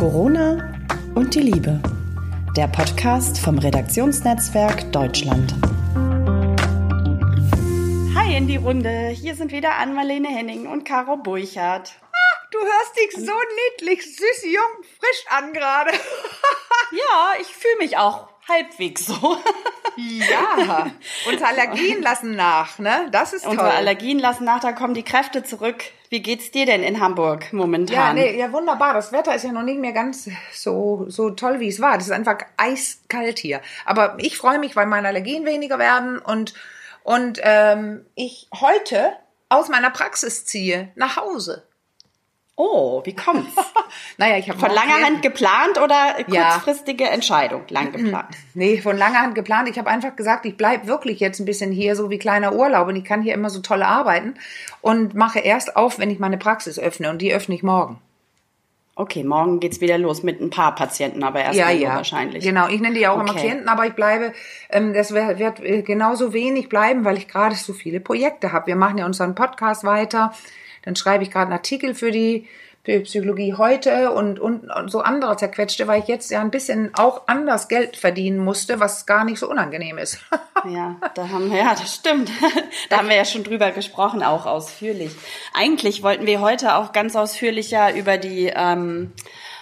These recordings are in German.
Corona und die Liebe. Der Podcast vom Redaktionsnetzwerk Deutschland. Hi in die Runde. Hier sind wieder Ann-Marlene Henning und Caro Burchardt. Du hörst dich so niedlich, süß, jung, frisch an gerade. Ja, ich fühle mich auch halbwegs so. Ja, unsere Allergien lassen nach, ne? Das ist toll. Unsere Allergien lassen nach, da kommen die Kräfte zurück. Wie geht's dir denn in Hamburg ja, momentan? nee, ja, wunderbar. Das Wetter ist ja noch nicht mehr ganz so, so toll, wie es war. Das ist einfach eiskalt hier. Aber ich freue mich, weil meine Allergien weniger werden und, und ähm, ich heute aus meiner Praxis ziehe nach Hause. Oh, wie kommt's? Naja, ich habe Von langer Hand geplant oder Ja. kurzfristige Entscheidung? Lang geplant. Nee, von langer Hand geplant. Ich habe einfach gesagt, ich bleib wirklich jetzt ein bisschen hier, so wie kleiner Urlaub. Und ich kann hier immer so toll arbeiten. Und mache erst auf, wenn ich meine Praxis öffne. Und die öffne ich morgen. Okay, morgen geht's wieder los mit ein paar Patienten, aber erst mal nur wahrscheinlich. Genau, ich nenne die auch immer Okay. Klienten, aber ich bleibe, ähm, das wird, wird äh, genauso wenig bleiben, weil ich gerade so viele Projekte habe. Wir machen ja unseren Podcast weiter. Dann schreibe ich gerade einen Artikel für die Psychologie heute und, und, und so andere zerquetschte, weil ich jetzt ja ein bisschen auch anders Geld verdienen musste, was gar nicht so unangenehm ist. Ja, da haben wir, ja, das stimmt. Da haben wir ja schon drüber gesprochen, auch ausführlich. Eigentlich wollten wir heute auch ganz ausführlicher über die ähm,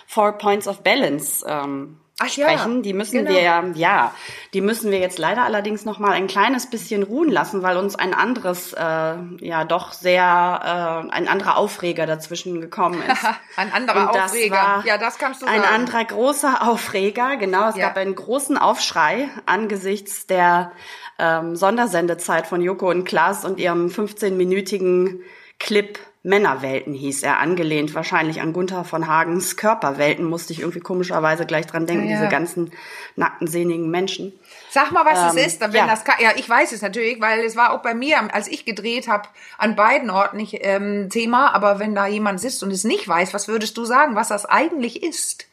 Four Points of Balance ähm, Ach ja, sprechen. die müssen genau. wir ja, ja, die müssen wir jetzt leider allerdings noch mal ein kleines bisschen ruhen lassen, weil uns ein anderes, äh, ja, doch sehr, äh, ein anderer Aufreger dazwischen gekommen ist. Ein anderer Und Aufreger. Ja, das kannst du Ein sagen. anderer großer Aufreger, genau. Es Ja. gab einen großen Aufschrei angesichts der ähm, Sondersendezeit von Joko und Klaas und ihrem 15-minütigen Clip Männerwelten hieß er, angelehnt wahrscheinlich an Gunther von Hagens Körperwelten, musste ich irgendwie komischerweise gleich dran denken, Ja, diese ganzen nackten, sehnigen Menschen. Sag mal, was Ähm, es ist. Wenn ja. das ja, ich weiß es natürlich, weil es war auch bei mir, als ich gedreht habe, an beiden Orten nicht ähm, Thema. Aber wenn da jemand sitzt und es nicht weiß, was würdest du sagen, was das eigentlich ist?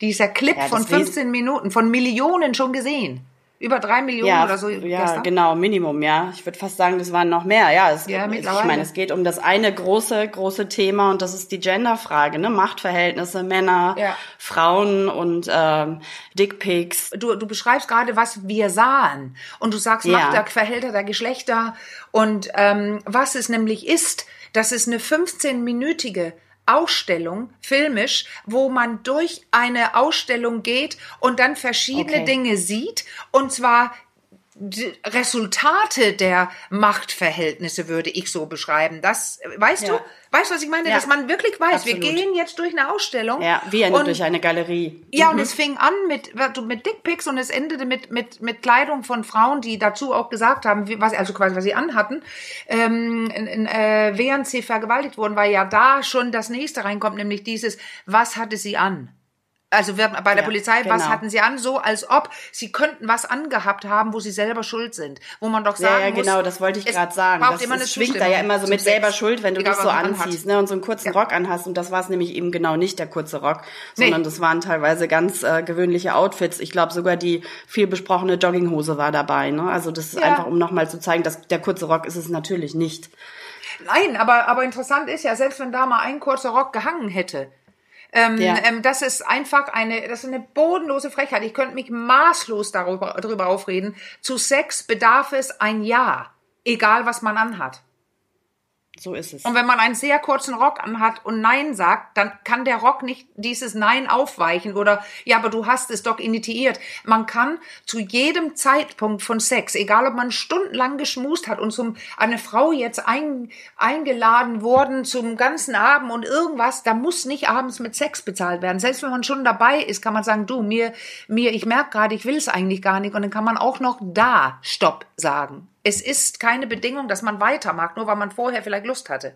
Dieser Clip Ja, von Wes- 15 Minuten, von Millionen schon gesehen. Über drei Millionen Ja, oder so. ja gestern. genau, Minimum, ja. Ich würde fast sagen, das waren noch mehr. Ja, es, Ja, ich mittlerweile. meine, es geht um das eine große, große Thema und das ist die Genderfrage, ne? Machtverhältnisse, Männer, Ja. Frauen und ähm, Dickpics. du, du beschreibst gerade, was wir sahen. Und du sagst, Ja. Macht der Verhälter der Geschlechter. Und ähm, was es nämlich ist, das ist eine 15-minütige Ausstellung, filmisch, wo man durch eine Ausstellung geht und dann verschiedene Okay. Dinge sieht. Und zwar Resultate der Machtverhältnisse würde ich so beschreiben. Das, weißt Ja. du, weißt du, was ich meine? Ja. Dass man wirklich weiß, wir Absolut. gehen jetzt durch eine Ausstellung. Ja, wie eine, und durch eine Galerie. ja, und es fing an mit, mit Dickpics und es endete mit, mit, mit Kleidung von Frauen, die dazu auch gesagt haben, was, also quasi, was sie anhatten, ähm, in, äh, während sie vergewaltigt wurden, weil ja da schon das nächste reinkommt, nämlich dieses, was hatte sie an? Also bei der Ja, Polizei, was genau. hatten sie an? So, als ob sie könnten was angehabt haben, wo sie selber schuld sind. Wo man doch Ja, sagen ja, muss, genau, das wollte ich gerade sagen. Das, immer eine es schwingt da ja immer so mit selber Sex. Schuld, wenn du Egal, dich so was anziehst ne, und so einen kurzen Ja. Rock anhast. Und das war es nämlich eben genau nicht, der kurze Rock, Nee. sondern das waren teilweise ganz äh, gewöhnliche Outfits. Ich glaube, sogar die viel besprochene Jogginghose war dabei. Ne? Also das ist Ja. einfach, um nochmal zu zeigen, dass der kurze Rock ist es natürlich nicht. Nein, aber, aber interessant ist ja, selbst wenn da mal ein kurzer Rock gehangen hätte, ähm, Ja. ähm, das ist einfach eine, das ist eine bodenlose Frechheit. Ich könnte mich maßlos darüber, darüber aufreden. Zu Sex bedarf es ein Ja, egal was man anhat. So ist es. Und wenn man einen sehr kurzen Rock anhat und Nein sagt, dann kann der Rock nicht dieses Nein aufweichen oder, ja, aber du hast es doch initiiert. Man kann zu jedem Zeitpunkt von Sex, egal ob man stundenlang geschmust hat und zum, eine Frau jetzt ein, eingeladen worden zum ganzen Abend und irgendwas, da muss nicht abends mit Sex bezahlt werden. Selbst wenn man schon dabei ist, kann man sagen, du, mir, mir, ich merke gerade, ich will es eigentlich gar nicht und dann kann man auch noch da Stopp sagen. Es ist keine Bedingung, dass man weitermacht, nur weil man vorher vielleicht Lust hatte.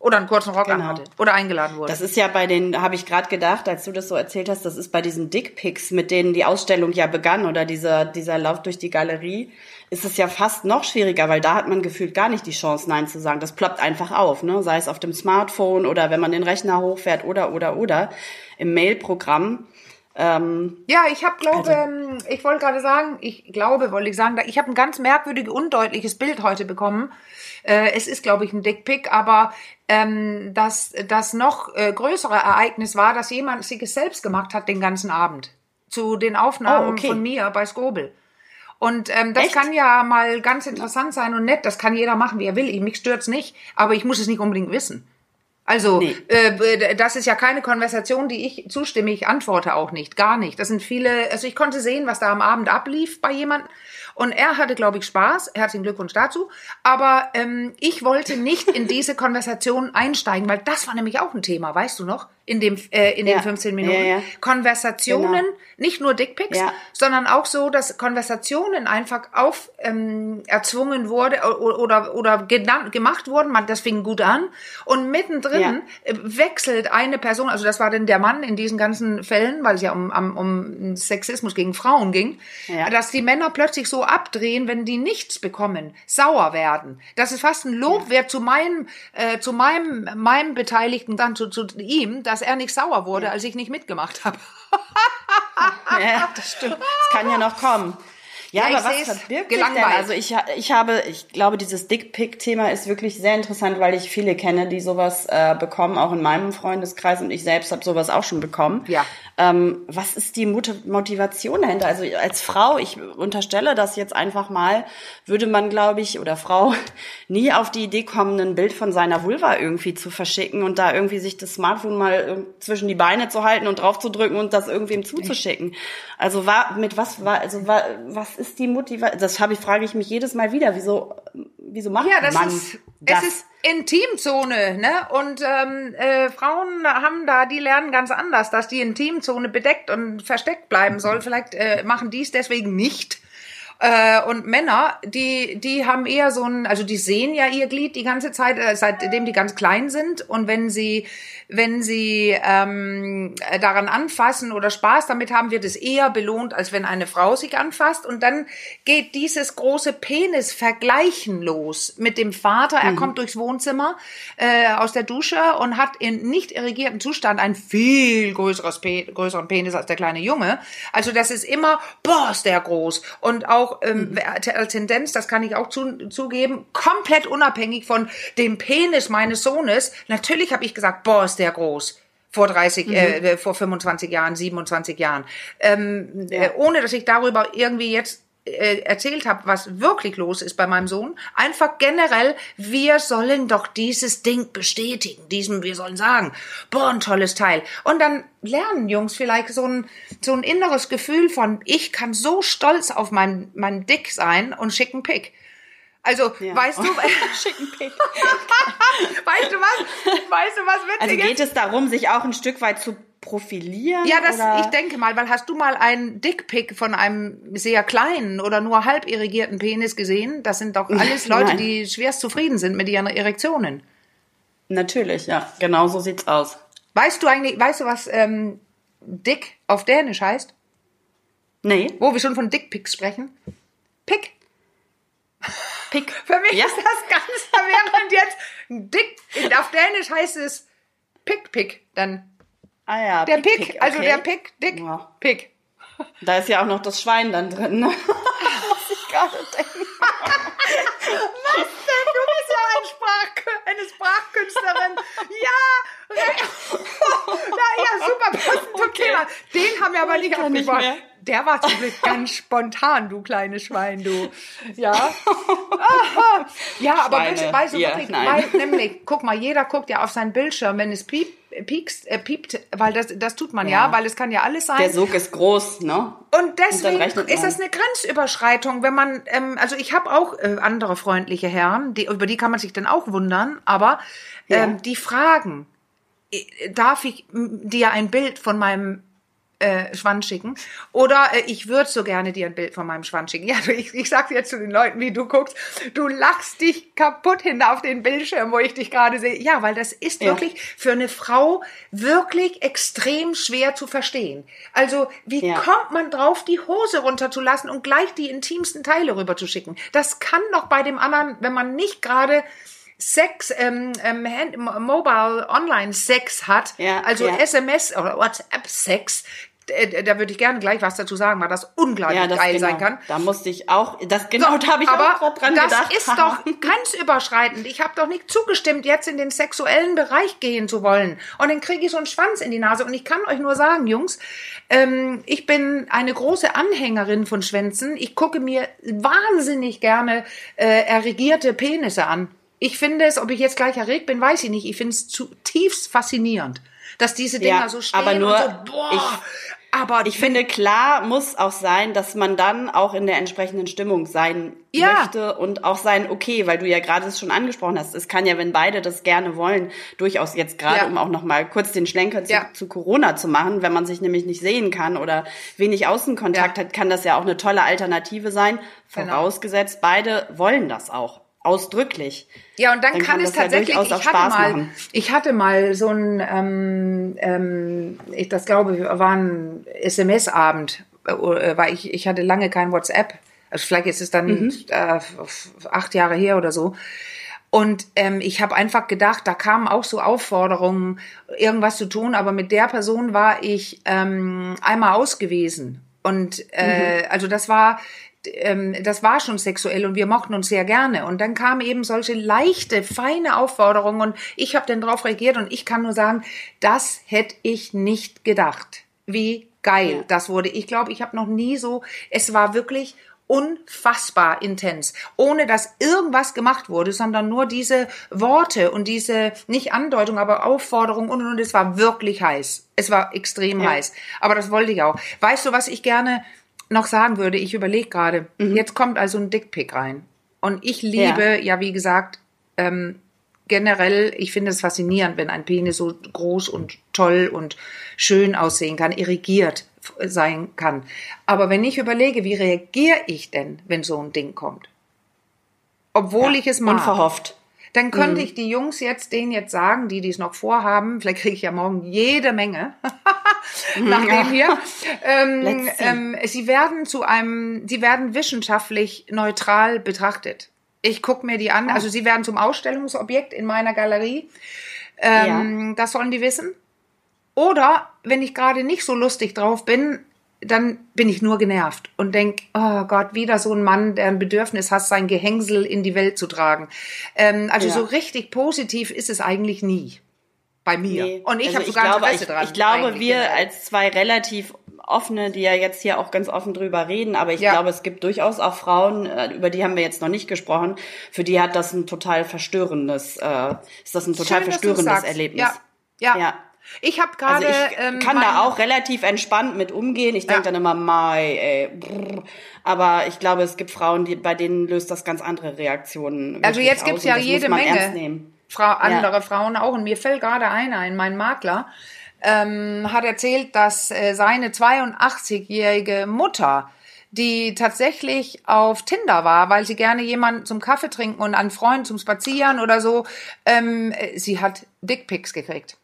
Oder einen kurzen Rock Genau. anhatte. Oder eingeladen wurde. Das ist ja bei den, habe ich gerade gedacht, als du das so erzählt hast, das ist bei diesen Dickpics, mit denen die Ausstellung ja begann oder dieser, dieser Lauf durch die Galerie, ist es ja fast noch schwieriger, weil da hat man gefühlt gar nicht die Chance, Nein zu sagen. Das ploppt einfach auf, ne? Sei es auf dem Smartphone oder wenn man den Rechner hochfährt oder, oder, oder. Im Mailprogramm Ähm, Ja, ich habe, glaube, Also- ähm, ich wollte gerade sagen, ich glaube, wollte ich sagen, ich habe ein ganz merkwürdiges, undeutliches Bild heute bekommen. Äh, es ist, glaube ich, ein Dickpick, aber ähm, das, das noch äh, größere Ereignis war, dass jemand sich es selbst gemacht hat den ganzen Abend. Zu den Aufnahmen Oh, okay. von mir bei Skobel. Und ähm, das Echt? kann ja mal ganz interessant sein und nett. Das kann jeder machen, wie er will. Ich- Mich stört's nicht, aber ich muss es nicht unbedingt wissen. Also, Nee. äh, das ist ja keine Konversation, die ich zustimme. Ich antworte auch nicht, gar nicht. Das sind viele, also ich konnte sehen, was da am Abend ablief bei jemandem. Und er hatte, glaube ich, Spaß. Herzlichen Glückwunsch dazu. Aber ähm, ich wollte nicht in diese Konversation einsteigen, weil das war nämlich auch ein Thema, weißt du noch? In, dem, äh, in den Ja. 15 Minuten. Ja, ja. Konversationen, Genau. nicht nur Dickpics, sondern auch so, dass Konversationen einfach auf ähm, erzwungen wurde oder oder, gemacht wurden. Man, das fing gut an und mittendrin wechselt eine Person. Also das war denn der Mann in diesen ganzen Fällen, weil es ja um, um, um Sexismus gegen Frauen ging, dass die Männer plötzlich so abdrehen, wenn die nichts bekommen, sauer werden. Das ist fast ein Lob wert zu meinem äh, zu meinem meinem Beteiligten dann zu, zu ihm, dass er nicht sauer wurde, als ich nicht mitgemacht habe. Ja, das stimmt. Es kann ja noch kommen. Ja, Ja, ich aber was verbirgt sich denn? gelangweilt. Also ich, ich habe, ich glaube, dieses Dickpick-Thema ist wirklich sehr interessant, weil ich viele kenne, die sowas äh, bekommen, auch in meinem Freundeskreis und ich selbst habe sowas auch schon bekommen. Ja. Ähm, was ist die Motivation dahinter? Also als Frau, ich unterstelle das jetzt einfach mal, würde man, glaube ich, oder Frau nie auf die Idee kommen, ein Bild von seiner Vulva irgendwie zu verschicken und da irgendwie sich das Smartphone mal äh, zwischen die Beine zu halten und drauf zu drücken und das irgendwem zuzuschicken. Also war, mit was war, also war, was ist die Motivation? Das habe ich, frage ich mich jedes Mal wieder. Wieso, wieso macht Ja, das man ist, das? Es ist Intimzone, ne? Und ähm, äh, Frauen haben da, die lernen ganz anders, dass die Intimzone bedeckt und versteckt bleiben soll. Vielleicht äh, machen die es deswegen nicht. Äh, und Männer, die, die haben eher so ein, also die sehen ja ihr Glied die ganze Zeit, äh, seitdem die ganz klein sind. Und wenn sie, wenn sie ähm, daran anfassen oder Spaß damit haben, wird es eher belohnt, als wenn eine Frau sich anfasst. Und dann geht dieses große Penis-Vergleichen los mit dem Vater. Er kommt durchs Wohnzimmer äh, aus der Dusche und hat in nicht irrigiertem Zustand ein viel größeres Pe größeren Penis als der kleine Junge. Also das ist immer, boah, ist der groß. Und auch ähm, als Tendenz, das kann ich auch zu, zugeben, komplett unabhängig von dem Penis meines Sohnes. Natürlich habe ich gesagt, boah, ist der groß vor 30, äh, vor 25 Jahren, 27 Jahren. Ähm, äh, ohne dass ich darüber irgendwie jetzt äh, erzählt habe, was wirklich los ist bei meinem Sohn. Einfach generell, wir sollen doch dieses Ding bestätigen. Diesem, wir sollen sagen, boah, ein tolles Teil. Und dann lernen Jungs vielleicht so ein, so ein inneres Gefühl von, ich kann so stolz auf mein, mein Dick sein und schicken Pick. Also, Ja. weißt du, Schicken Pick. weißt du was? Weißt du was witzig Also geht es darum, sich auch ein Stück weit zu profilieren? Ja, das, oder? ich denke mal, weil hast du mal einen Dickpick von einem sehr kleinen oder nur halb irrigierten Penis gesehen? Das sind doch alles Leute, Nein. die schwerst zufrieden sind mit ihren Erektionen. Natürlich, ja. Genau so sieht's aus. Weißt du eigentlich, weißt du, was ähm, Dick auf Dänisch heißt? Nee, Wo wir schon von Dickpicks sprechen? Pick. Pick. Für mich Ja. ist das ganz verwirrend jetzt. Dick, auf Dänisch heißt es Pick-Pick dann. Ah ja, Der Pick, also okay. der Pick, Dick, Ja. Pick. Da ist ja auch noch das Schwein dann drin. Ne? Muss ich gerade denken. Du bist ja ein Sprach, eine Sprachkünstlerin. Ja, re- ja, super passend zum Okay. Thema. Den haben wir aber nicht mehr. Der war zum Glück ganz spontan, du kleines Schwein, du. Ja. Aha. Ja, aber Schweine, weißt, weißt du ihr, wirklich, weil, nämlich, guck mal, jeder guckt ja auf seinen Bildschirm, wenn es piep, piekst, äh, piept, weil das, das tut man ja. Ja. weil es kann ja alles sein. Der Sog ist groß, ne? Und deswegen rechnet ist das eine Grenzüberschreitung, wenn man, ähm, also ich habe auch äh, andere freundliche Herren, die, über die kann man sich dann auch wundern, aber ähm, Ja. die fragen, äh, darf ich dir ein Bild von meinem äh, Schwanz schicken? Oder äh, ich würde so gerne dir ein Bild von meinem Schwanz schicken. Ja, du, ich, ich sag jetzt zu den Leuten, wie du guckst, du lachst dich kaputt hin auf den Bildschirm, wo ich dich gerade sehe. Ja, weil das ist Ja. wirklich für eine Frau wirklich extrem schwer zu verstehen. Also, wie Ja. kommt man drauf, die Hose runterzulassen und gleich die intimsten Teile rüberzuschicken? Das kann doch bei dem anderen, wenn man nicht gerade Sex, ähm, ähm, Hand, Mobile Online Sex hat, Ja, also ja. SMS oder WhatsApp Sex, äh, da würde ich gerne gleich was dazu sagen, weil das unglaublich ja, das geil genau. sein kann. Da musste ich auch, das genau, so, da habe ich aber auch dran das gedacht. Das ist doch grenzüberschreitend. Ich habe doch nicht zugestimmt, jetzt in den sexuellen Bereich gehen zu wollen. Und dann kriege ich so einen Schwanz in die Nase. Und ich kann euch nur sagen, Jungs, ähm, ich bin eine große Anhängerin von Schwänzen. Ich gucke mir wahnsinnig gerne äh, erregierte Penisse an. Ich finde es, ob ich jetzt gleich erregt bin, weiß ich nicht. Ich finde es zutiefst faszinierend, dass diese Dinger ja, so stehen aber nur, so, boah, ich, aber ich finde, klar muss auch sein, dass man dann auch in der entsprechenden Stimmung sein ja. möchte und auch sein okay, weil du ja gerade es schon angesprochen hast. Es kann ja, wenn beide das gerne wollen, durchaus jetzt gerade, Ja. um auch noch mal kurz den Schlenker zu, Ja. zu Corona zu machen, wenn man sich nämlich nicht sehen kann oder wenig Außenkontakt hat, kann das ja auch eine tolle Alternative sein. Genau. Vorausgesetzt, beide wollen das auch. Ausdrücklich. Ja, und dann, Dann kann, kann es ja tatsächlich, auch ich hatte Spaß mal, machen. ich hatte mal so ein, ähm, ähm, ich das glaube, war ein SMS-Abend, äh, weil ich, ich hatte lange kein WhatsApp. Also vielleicht ist es dann Mhm. äh, acht Jahre her oder so. Und ähm, ich habe einfach gedacht, da kamen auch so Aufforderungen, irgendwas zu tun, aber mit der Person war ich ähm, einmal ausgewiesen. Und äh, also das war ähm, das war schon sexuell und wir mochten uns sehr gerne. Und dann kamen eben solche leichte, feine Aufforderungen und ich habe dann darauf reagiert und ich kann nur sagen, das hätte ich nicht gedacht. Wie geil Ja. das wurde. Ich glaube, ich habe noch nie so, es war wirklich unfassbar intens, ohne dass irgendwas gemacht wurde, sondern nur diese Worte und diese, nicht Andeutung, aber Aufforderung und, und, und es war wirklich heiß. Es war extrem Ja. heiß. Aber das wollte ich auch. Weißt du, was ich gerne noch sagen würde? Ich überlege gerade, jetzt kommt also ein Dickpick rein. Und ich liebe, ja, wie gesagt, ähm, generell, ich finde es faszinierend, wenn ein Penis so groß und toll und schön aussehen kann, irrigiert sein kann. Aber wenn ich überlege, wie reagiere ich denn, wenn so ein Ding kommt? Obwohl ich es mag. Unverhofft. Dann könnte ich die Jungs jetzt, denen jetzt sagen, die dies noch vorhaben, vielleicht kriege ich ja morgen jede Menge, nach dem hier, ähm, ähm, sie werden zu einem, sie werden wissenschaftlich neutral betrachtet. Ich gucke mir die an, also sie werden zum Ausstellungsobjekt in meiner Galerie. Ähm, Das sollen die wissen. Oder wenn ich gerade nicht so lustig drauf bin, dann bin ich nur genervt und denk, oh Gott, wieder so ein Mann, der ein Bedürfnis hat, sein Gehängsel in die Welt zu tragen. Ähm, also Ja. so richtig positiv ist es eigentlich nie bei mir. Nee. Und ich Also habe sogar glaube, Interesse ich, dran. Ich glaube, wir als zwei relativ offene, die ja jetzt hier auch ganz offen drüber reden, aber ich Ja. glaube, es gibt durchaus auch Frauen, äh, über die haben wir jetzt noch nicht gesprochen, für die hat das ein total verstörendes, äh, ist das ein total Schön, verstörendes. Erlebnis. Ja, ja. Ja. Ich habe Also gerade. ich ähm, kann da auch relativ entspannt mit umgehen. Ich denke Ja. dann immer, mai, ey, brr. aber ich glaube, es gibt Frauen, die, bei denen löst das ganz andere Reaktionen. Also jetzt gibt's ja jede Menge. Frau, andere Frauen auch. Und mir fällt gerade einer ein, mein Makler ähm, hat erzählt, dass äh, seine 82-jährige Mutter, die tatsächlich auf Tinder war, weil sie gerne jemanden zum Kaffee trinken und einen Freund zum Spazieren oder so, ähm, äh, sie hat Dickpics gekriegt.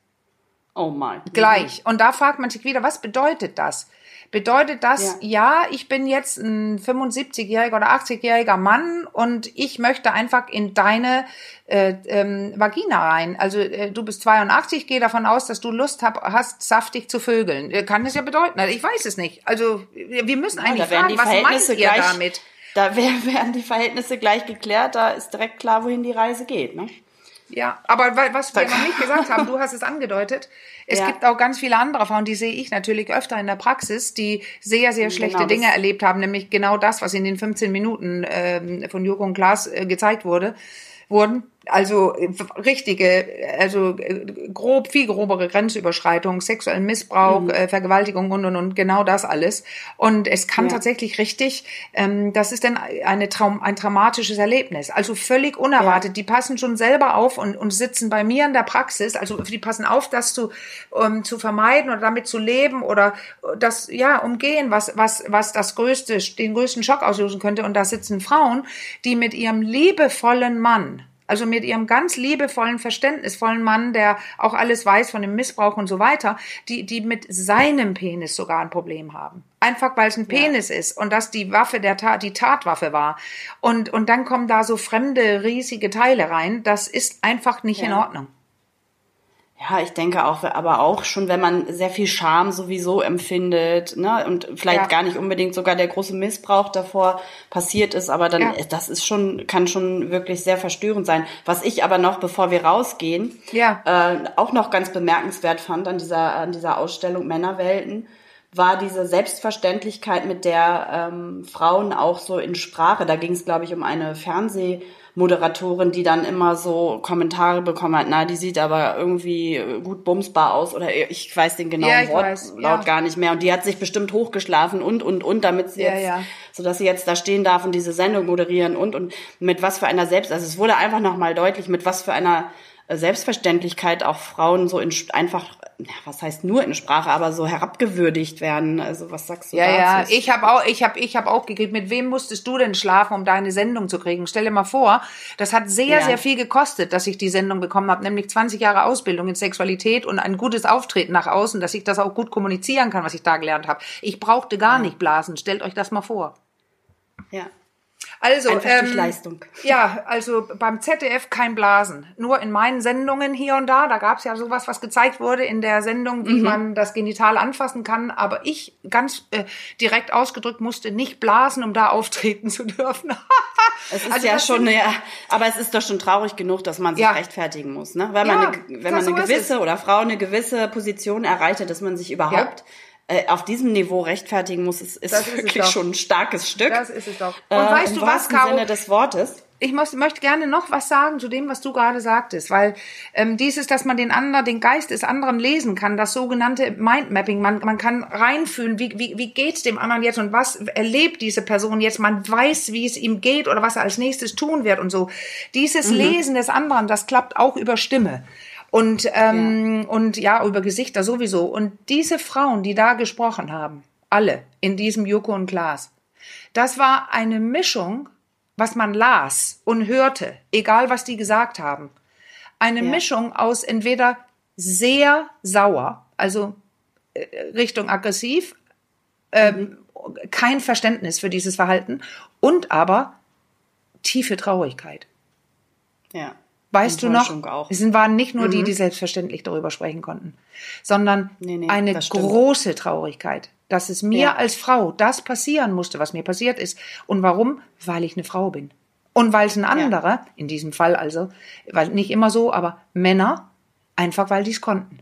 Oh mal. Gleich. Und da fragt man sich wieder, was bedeutet das? Bedeutet das, ja, ich bin jetzt ein 75-jähriger oder 80-jähriger Mann und ich möchte einfach in deine äh, ähm, Vagina rein. Also äh, du bist 82, gehe davon aus, dass du Lust hab, hast, saftig zu vögeln. Äh, Kann das ja bedeuten. Also Ich weiß es nicht. Also wir müssen Ja, eigentlich werden fragen, was meint ihr gleich, damit? Da werden die Verhältnisse gleich geklärt, da ist direkt klar, wohin die Reise geht. Ne? Ja, aber wa- was wir noch nicht gesagt haben, du hast es angedeutet, es Ja. gibt auch ganz viele andere Frauen, die sehe ich natürlich öfter in der Praxis, die sehr, sehr schlechte Genau, Dinge erlebt haben, nämlich genau das, was in den 15 Minuten ähm, von und Klaas äh, gezeigt wurde, wurden. Also äh, richtige, also äh, grob, viel grobere Grenzüberschreitung, sexuellen Missbrauch, Mhm. äh, Vergewaltigung und und und genau das alles. Und es kann Ja. tatsächlich richtig, ähm, das ist dann eine Traum, ein traumatisches Erlebnis. Also völlig unerwartet. Die passen schon selber auf und, und sitzen bei mir in der Praxis. Also die passen auf, das zu, um, zu vermeiden oder damit zu leben oder das ja umgehen, was was was das größte, den größten Schock auslösen könnte. Und da sitzen Frauen, die mit ihrem liebevollen Mann also mit ihrem ganz liebevollen, verständnisvollen Mann, der auch alles weiß von dem Missbrauch und so weiter, die, die mit seinem Penis sogar ein Problem haben. Einfach weil es ein Penis ist und das die Waffe der Tat, die Tatwaffe war. Und, und dann kommen da so fremde, riesige Teile rein. Das ist einfach nicht in Ja. Ordnung. Ja, ich denke auch, aber auch schon, wenn man sehr viel Scham sowieso empfindet, ne, und vielleicht Ja. gar nicht unbedingt sogar der große Missbrauch davor passiert ist, aber dann, Ja. das ist schon, kann schon wirklich sehr verstörend sein. Was ich aber noch, bevor wir rausgehen, Ja. äh, auch noch ganz bemerkenswert fand an dieser, an dieser Ausstellung Männerwelten, war diese Selbstverständlichkeit, mit der ähm, Frauen auch so in Sprache, da ging es, glaube ich, um eine Fernsehmoderatorin, die dann immer so Kommentare bekommen hat, na, die sieht aber irgendwie gut bumsbar aus oder ich weiß den genauen Ja, Wortlaut ja. gar nicht mehr und die hat sich bestimmt hochgeschlafen und, und, und, damit sie Ja, jetzt, ja. so dass sie jetzt da stehen darf und diese Sendung moderieren und, und mit was für einer Selbst, also es wurde einfach nochmal deutlich, mit was für einer Selbstverständlichkeit auch Frauen so in einfach, ja, was heißt nur in Sprache, aber so herabgewürdigt werden. Also was sagst du Ja, ja, dazu? ich habe auch, ich habe, ich habe auch gekriegt. Mit wem musstest du denn schlafen, um deine Sendung zu kriegen? Stell dir mal vor, das hat sehr, Ja. sehr viel gekostet, dass ich die Sendung bekommen habe, nämlich 20 Jahre Ausbildung in Sexualität und ein gutes Auftreten nach außen, dass ich das auch gut kommunizieren kann, was ich da gelernt habe. Ich brauchte gar nicht blasen. Stellt euch das mal vor. ja. Also, Einfach durch Leistung. Ja, also beim ZDF kein Blasen. Nur in meinen Sendungen hier und da, da gab es ja sowas, was gezeigt wurde in der Sendung, Mhm. wie man das Genital anfassen kann. Aber ich, ganz äh, direkt ausgedrückt, musste nicht blasen, um da auftreten zu dürfen. Es ist Also ja schon, ja, aber es ist doch schon traurig genug, dass man sich Ja. rechtfertigen muss, ne? Wenn Ja, man, eine, wenn man eine gewisse oder Frau eine gewisse Position erreicht hat, dass man sich überhaupt äh, auf diesem Niveau rechtfertigen muss, ist, ist Das wirklich schon ein starkes Stück. Das ist es doch. Und Äh, weißt du was, Caro? Sinne des Wortes. Ich möchte gerne noch was sagen zu dem, was du gerade sagtest, weil ähm, dieses, dass man den anderen, den Geist des anderen lesen kann, das sogenannte Mindmapping, man, man kann reinfühlen, wie, wie, wie geht's dem anderen jetzt und was erlebt diese Person jetzt, man weiß, wie es ihm geht oder was er als nächstes tun wird und so. Dieses Lesen des anderen, das klappt auch über Stimme. Und, ähm, und ja, über Gesichter sowieso. Und diese Frauen, die da gesprochen haben, alle in diesem Joko und Klaas, das war eine Mischung, was man las und hörte, egal was die gesagt haben. Eine Ja. Mischung aus entweder sehr sauer, also äh, Richtung aggressiv, ähm, kein Verständnis für dieses Verhalten und aber tiefe Traurigkeit. Ja. Weißt du noch, Auch. es sind- waren nicht nur die, die selbstverständlich darüber sprechen konnten, sondern Nee, nee, eine große Traurigkeit, dass es mir Ja. als Frau das passieren musste, was mir passiert ist. Und warum? Weil ich eine Frau bin. Und weil es ein anderer, in diesem Fall also, weil nicht immer so, aber Männer, einfach weil die es konnten.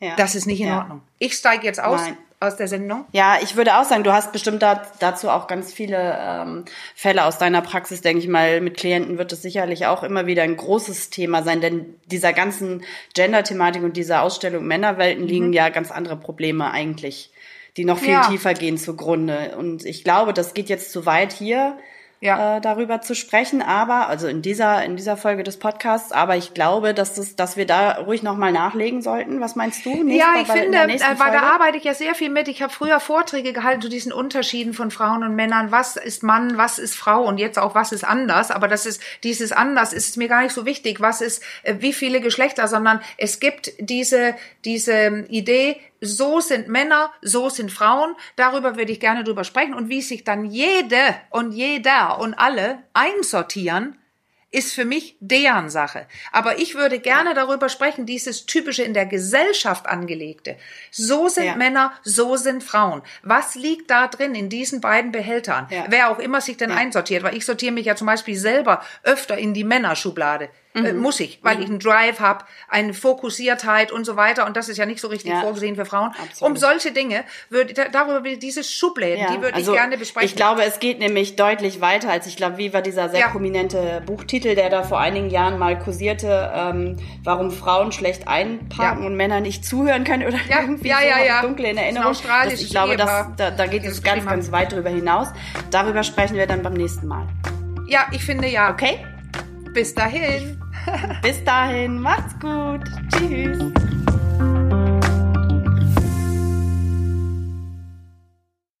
Ja. Das ist nicht in ja. Ordnung. Ich steige jetzt aus, Nein. Aus der Sendung. Ja, ich würde auch sagen, du hast bestimmt da, dazu auch ganz viele ähm, Fälle aus deiner Praxis, denke ich mal. Mit Klienten wird es sicherlich auch immer wieder ein großes Thema sein, denn dieser ganzen Gender-Thematik und dieser Ausstellung Männerwelten liegen ja ganz andere Probleme eigentlich, die noch viel Ja. tiefer gehen zugrunde. Und ich glaube, das geht jetzt zu weit hier. Ja. Äh, darüber zu sprechen, aber also in dieser in dieser Folge des Podcasts, aber ich glaube, dass das, dass wir da ruhig noch mal nachlegen sollten. Was meinst du? Nächste- Ja, ich bei- in finde, äh, weil da Folge? arbeite ich ja sehr viel mit. Ich habe früher Vorträge gehalten zu diesen Unterschieden von Frauen und Männern. Was ist Mann, was ist Frau und jetzt auch was ist anders. Aber das ist dieses anders ist mir gar nicht so wichtig. Was ist äh, wie viele Geschlechter, sondern es gibt diese diese Idee. So sind Männer, so sind Frauen. Darüber würde ich gerne drüber sprechen und wie sich dann jede und jeder und alle einsortieren ist für mich deren Sache. Aber ich würde gerne darüber sprechen, dieses typische in der Gesellschaft angelegte. So sind Ja. Männer, so sind Frauen. Was liegt da drin in diesen beiden Behältern? Ja. Wer auch immer sich denn einsortiert, weil ich sortiere mich ja zum Beispiel selber öfter in die Männerschublade. Äh, Mhm. muss ich, weil ich einen Drive habe, eine Fokussiertheit und so weiter. Und das ist ja nicht so richtig Ja. vorgesehen für Frauen. Absolut. Um solche Dinge würde da- darüber würde diese Schubläden, Ja, die würde also ich gerne besprechen. Ich glaube, es geht nämlich deutlich weiter, als ich glaube, wie war dieser sehr Ja. prominente Buchtitel, der da vor einigen Jahren mal kursierte, ähm, warum Frauen schlecht einparken und Männer nicht zuhören können oder Ja, irgendwie ja, so, ja, dunkel in Das Erinnerung. australisches Das, ich glaube, das, da, da geht das es ganz, ganz weit darüber hinaus. Darüber sprechen wir dann beim nächsten Mal. ja, ich finde ja. Okay? Bis dahin. Bis dahin, macht's gut. Tschüss.